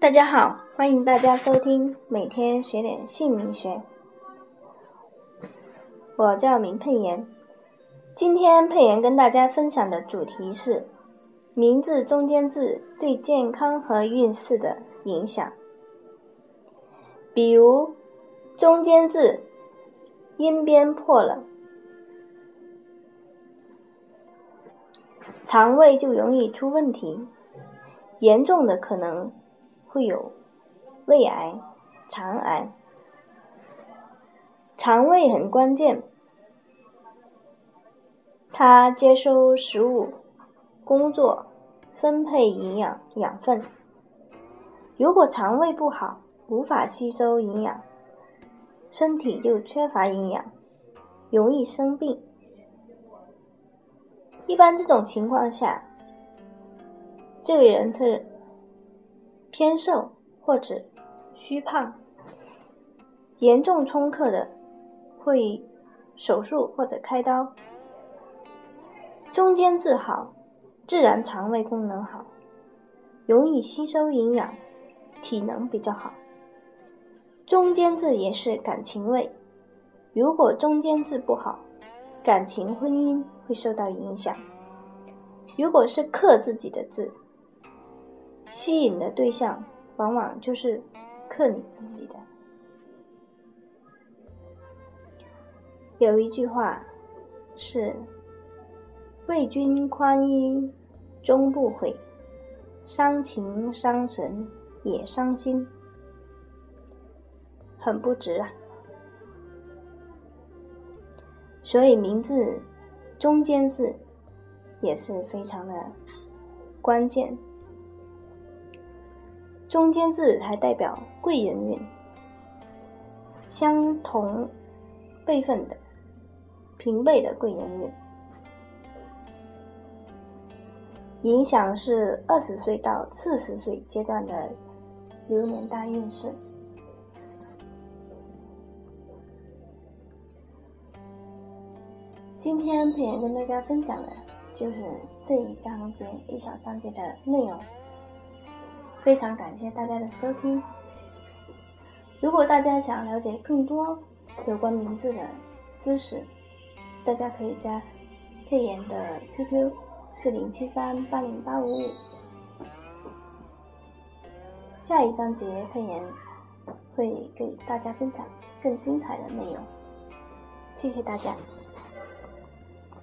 大家好，欢迎大家收听每天学点姓名学。我叫明佩妍，今天佩妍跟大家分享的主题是名字中间字对健康和运势的影响。比如中间字音边破了，肠胃就容易出问题，严重的可能。会有胃癌、肠癌，肠胃很关键，它接收食物、工作、分配营养养分。如果肠胃不好，无法吸收营养，身体就缺乏营养，容易生病。一般这种情况下，这个人是。偏瘦或者虚胖，严重冲克的会手术或者开刀。中间字好，自然肠胃功能好，容易吸收营养，体能比较好。中间字也是感情位，如果中间字不好，感情婚姻会受到影响。如果是克自己的字。吸引的对象往往就是克你自己的。有一句话是“为君宽衣终不悔，伤情伤神也伤心”，很不值啊。所以名字中间字也是非常的关键。中间字还代表贵人运，相同辈分的平辈的贵人运，影响是二十岁到四十岁阶段的流年大运势。今天佩妍跟大家分享的就是这一章节一小章节的内容。非常感谢大家的收听。如果大家想了解更多有关名字的知识，大家可以加佩妍的 QQ 四零七三八零八五五。下一章节佩妍会给大家分享更精彩的内容。谢谢大家。